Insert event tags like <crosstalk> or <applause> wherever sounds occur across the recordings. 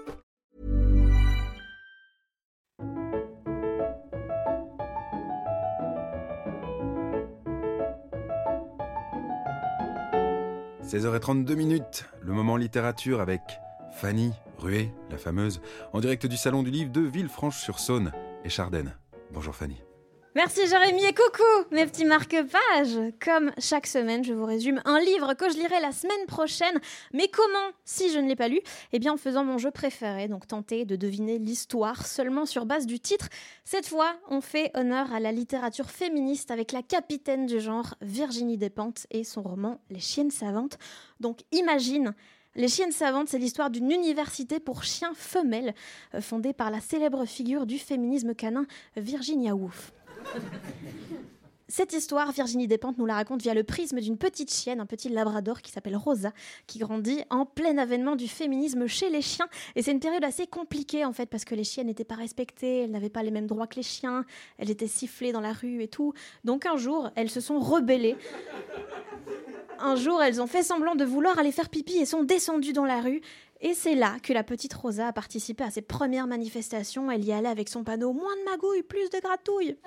– 16h32 minutes, le moment littérature avec Fanny Rué, la fameuse, en direct du Salon du Livre de Villefranche-sur-Saône et Chardenne. Bonjour Fanny. Merci Jérémy et coucou mes petits marque-pages Comme chaque semaine, je vous résume un livre que je lirai la semaine prochaine. Mais comment, si je ne l'ai pas lu? Eh bien en faisant mon jeu préféré, donc tenter de deviner l'histoire seulement sur base du titre. Cette fois, on fait honneur à la littérature féministe avec la capitaine du genre Virginie Despentes et son roman Les chiennes savantes. Donc imagine les Chiennes Savantes, c'est l'histoire d'une université pour chiens femelles, euh, fondée par la célèbre figure du féminisme canin Virginia Woolf. Cette histoire, Virginie Despentes nous la raconte via le prisme d'une petite chienne, un petit labrador qui s'appelle Rosa, qui grandit en plein avènement du féminisme chez les chiens. Et c'est une période assez compliquée en fait, parce que les chiennes n'étaient pas respectées, elles n'avaient pas les mêmes droits que les chiens, elles étaient sifflées dans la rue et tout. Donc un jour, elles se sont rebellées un jour, elles ont fait semblant de vouloir aller faire pipi et sont descendues dans la rue. Et c'est là que la petite Rosa a participé à ses premières manifestations. Elle y allait avec son panneau Moins de magouilles, plus de gratouilles.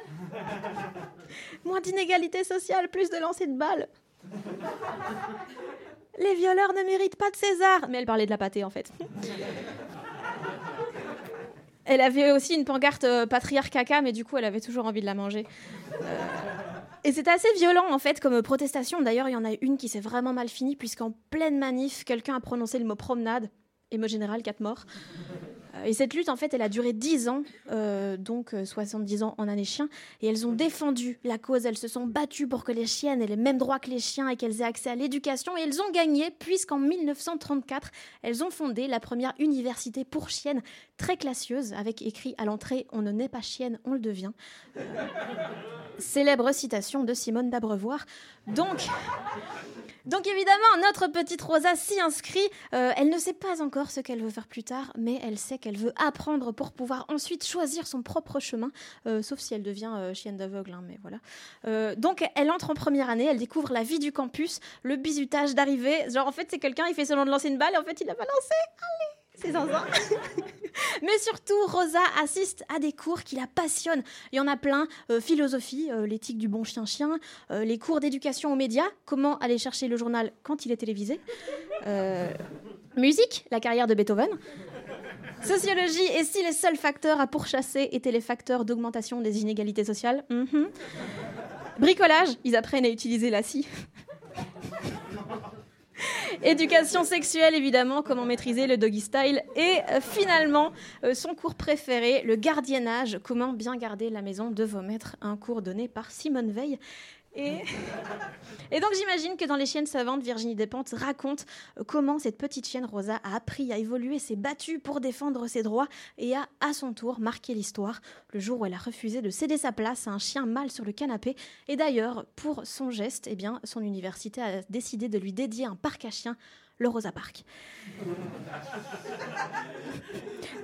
<laughs> Moins d'inégalité sociale, plus de lancer de balles. Les violeurs ne méritent pas de César. Mais elle parlait de la pâtée en fait. <laughs> Elle avait aussi une pancarte euh, mais du coup, elle avait toujours envie de la manger. Euh, et c'était assez violent en fait comme protestation. D'ailleurs, il y en a une qui s'est vraiment mal finie puisqu'en pleine manif, quelqu'un a prononcé le mot promenade. Et général, quatre morts. Euh, et cette lutte, en fait, elle a duré 10 ans, euh, donc 70 euh, ans en année chien. Et elles ont défendu la cause. Elles se sont battues pour que les chiennes aient les mêmes droits que les chiens et qu'elles aient accès à l'éducation. Et elles ont gagné, puisqu'en 1934, elles ont fondé la première université pour chiennes, très classieuse, avec écrit à l'entrée On ne naît pas chienne, on le devient. célèbre citation de Simone d'Abrevoir. Donc. Donc évidemment, notre petite Rosa s'y inscrit. Euh, elle ne sait pas encore ce qu'elle veut faire plus tard, mais elle sait qu'elle veut apprendre pour pouvoir ensuite choisir son propre chemin, euh, sauf si elle devient euh, chienne d'aveugle, hein, mais voilà. donc elle entre en première année, elle découvre la vie du campus, le bizutage d'arrivée. Genre en fait c'est quelqu'un, il fait semblant de lancer une balle, et en fait il l'a pas lancé. Allez c'est zinzin. <laughs> <laughs> Mais surtout, Rosa assiste à des cours qui la passionnent. Il y en a plein euh, philosophie, euh, l'éthique du bon chien-chien, euh, les cours d'éducation aux médias, comment aller chercher le journal quand il est télévisé, musique, la carrière de Beethoven. Sociologie, et si les seuls facteurs à pourchasser étaient les facteurs d'augmentation des inégalités sociales mhm. Bricolage, ils apprennent à utiliser la scie. Éducation sexuelle, évidemment, comment maîtriser le doggy style. Et euh, finalement, euh, son cours préféré, le gardiennage, comment bien garder la maison de vos maîtres, un cours donné par Simone Veil. <laughs> Et, donc j'imagine que dans Les chiennes savantes, Virginie Despentes raconte euh, comment cette petite chienne Rosa a appris à évoluer, s'est battue pour défendre ses droits et a à son tour marqué l'histoire le jour où elle a refusé de céder sa place à un chien mâle sur le canapé. Et d'ailleurs, pour son geste, eh bien, son université a décidé de lui dédier un parc à chiens le Rosa Park. <laughs>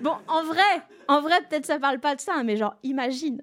Bon, en vrai, en vrai, peut-être ça parle pas de ça, mais genre, imagine.